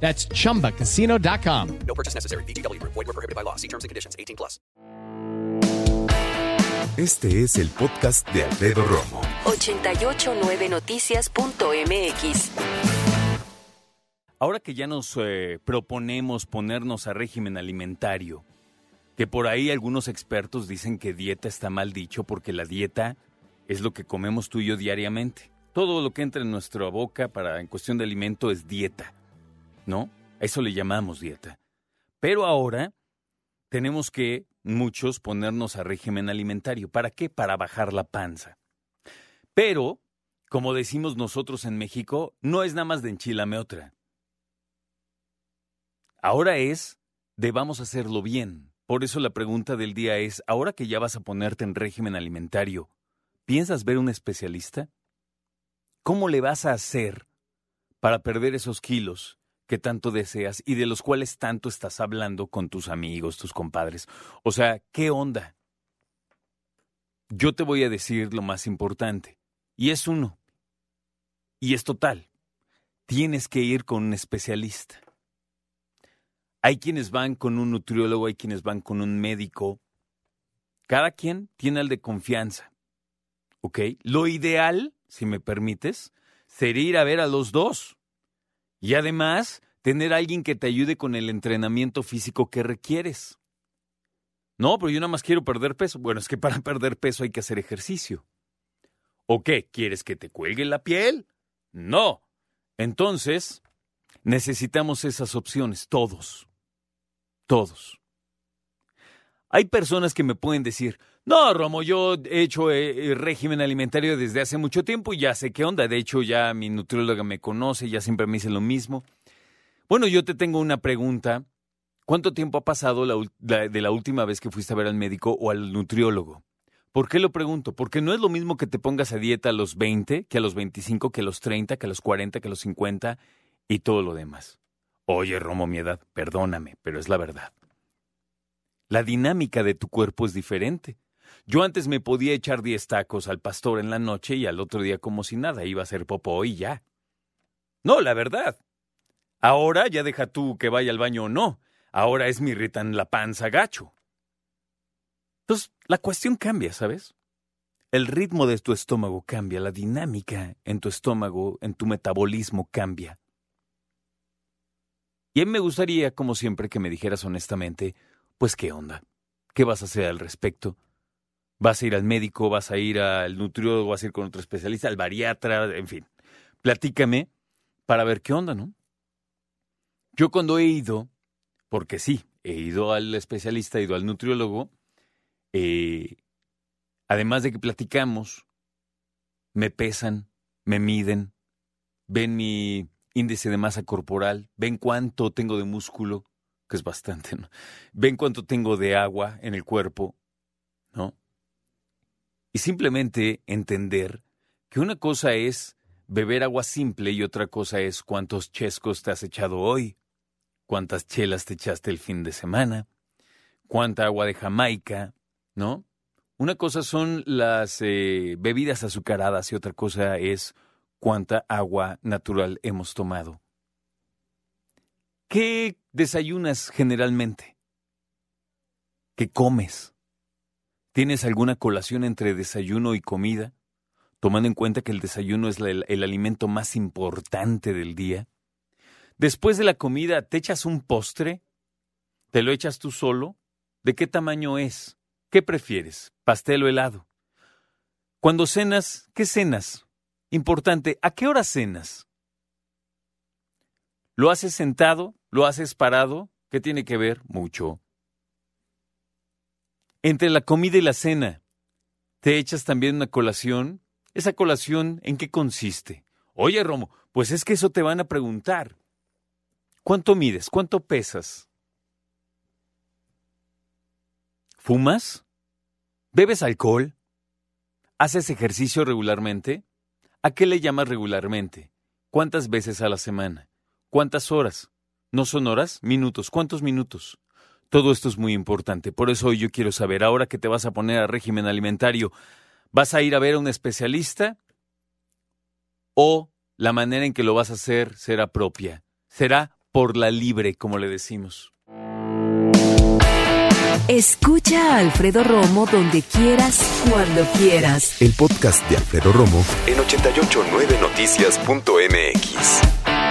That's chumbacasino.com. No purchase necessary. BGW. Void were prohibited by law. See terms and conditions. 18 plus. Este es el podcast de Alfredo Romo. 889noticias.mx. Ahora que ya nos eh, proponemos ponernos a régimen alimentario, que por ahí algunos expertos dicen que dieta está mal dicho porque la dieta es lo que comemos tú y yo diariamente. Todo lo que entra en nuestra boca para en cuestión de alimento es dieta. ¿No? A eso le llamamos dieta. Pero ahora tenemos que muchos ponernos a régimen alimentario. ¿Para qué? Para bajar la panza. Pero, como decimos nosotros en México, no es nada más de enchilame otra. Ahora es de vamos a hacerlo bien. Por eso la pregunta del día es, ahora que ya vas a ponerte en régimen alimentario, ¿piensas ver un especialista? ¿Cómo le vas a hacer para perder esos kilos que tanto deseas y de los cuales tanto estás hablando con tus amigos, tus compadres. O sea, ¿qué onda? Yo te voy a decir lo más importante, y es uno, y es total. Tienes que ir con un especialista. Hay quienes van con un nutriólogo, hay quienes van con un médico. Cada quien tiene al de confianza. ¿Ok? Lo ideal, si me permites, sería ir a ver a los dos. Y además, tener a alguien que te ayude con el entrenamiento físico que requieres. No, pero yo nada más quiero perder peso. Bueno, es que para perder peso hay que hacer ejercicio. ¿O qué? ¿Quieres que te cuelgue la piel? No. Entonces, necesitamos esas opciones, todos. Todos. Hay personas que me pueden decir, no, Romo, yo he hecho eh, régimen alimentario desde hace mucho tiempo y ya sé qué onda. De hecho, ya mi nutrióloga me conoce, ya siempre me dice lo mismo. Bueno, yo te tengo una pregunta. ¿Cuánto tiempo ha pasado de la última vez que fuiste a ver al médico o al nutriólogo? ¿Por qué lo pregunto? Porque no es lo mismo que te pongas a dieta a los 20, que a los 25, que a los 30, que a los 40, que a los 50 y todo lo demás. Oye, Romo, mi edad, perdóname, pero es la verdad. La dinámica de tu cuerpo es diferente. Yo antes me podía echar 10 tacos al pastor en la noche y al otro día como si nada, iba a ser popó y ya. No, la verdad. Ahora ya deja tú que vaya al baño o no. Ahora es mi irritan la panza gacho. Entonces, la cuestión cambia, ¿sabes? El ritmo de tu estómago cambia, la dinámica en tu estómago, en tu metabolismo cambia. Y a mí me gustaría, como siempre, que me dijeras honestamente, pues qué onda, qué vas a hacer al respecto. ¿Vas a ir al médico? ¿Vas a ir al nutriólogo? ¿Vas a ir con otro especialista? ¿Al bariatra? En fin, platícame para ver qué onda, ¿no? Yo cuando he ido, porque sí, he ido al especialista, he ido al nutriólogo, eh, además de que platicamos, me pesan, me miden, ven mi índice de masa corporal, ven cuánto tengo de músculo, que es bastante, ¿no? Ven cuánto tengo de agua en el cuerpo, ¿no? Y simplemente entender que una cosa es beber agua simple y otra cosa es cuántos chescos te has echado hoy, cuántas chelas te echaste el fin de semana, cuánta agua de Jamaica, ¿no? Una cosa son las eh, bebidas azucaradas y otra cosa es cuánta agua natural hemos tomado. ¿Qué desayunas generalmente? ¿Qué comes? ¿Tienes alguna colación entre desayuno y comida? Tomando en cuenta que el desayuno es el, el alimento más importante del día. Después de la comida, ¿te echas un postre? ¿Te lo echas tú solo? ¿De qué tamaño es? ¿Qué prefieres? ¿Pastel o helado? Cuando cenas, ¿qué cenas? Importante, ¿a qué hora cenas? ¿Lo haces sentado? ¿Lo haces parado? ¿Qué tiene que ver? Mucho. Entre la comida y la cena, ¿te echas también una colación? ¿Esa colación en qué consiste? Oye, Romo, pues es que eso te van a preguntar. ¿Cuánto mides? ¿Cuánto pesas? ¿Fumas? ¿Bebes alcohol? ¿Haces ejercicio regularmente? ¿A qué le llamas regularmente? ¿Cuántas veces a la semana? ¿Cuántas horas? ¿No son horas? Minutos. ¿Cuántos minutos? Todo esto es muy importante. Por eso hoy yo quiero saber, ahora que te vas a poner a régimen alimentario, ¿vas a ir a ver a un especialista? ¿O la manera en que lo vas a hacer será propia? Será por la libre, como le decimos. Escucha a Alfredo Romo donde quieras, cuando quieras. El podcast de Alfredo Romo en 889noticias.mx.